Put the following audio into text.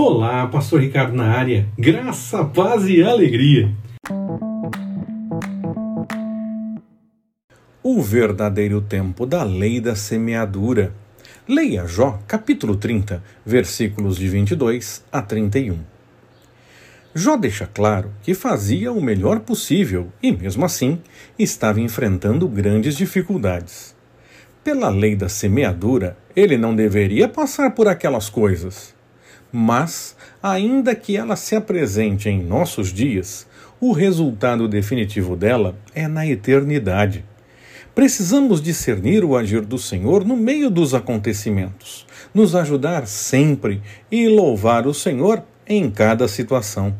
Olá, Pastor Ricardo na área. Graça, paz e alegria. O verdadeiro tempo da lei da semeadura. Leia Jó, capítulo 30, versículos de 22 a 31. Jó deixa claro que fazia o melhor possível e, mesmo assim, estava enfrentando grandes dificuldades. Pela lei da semeadura, ele não deveria passar por aquelas coisas. Mas, ainda que ela se apresente em nossos dias, o resultado definitivo dela é na eternidade. Precisamos discernir o agir do Senhor no meio dos acontecimentos, nos ajudar sempre e louvar o Senhor em cada situação.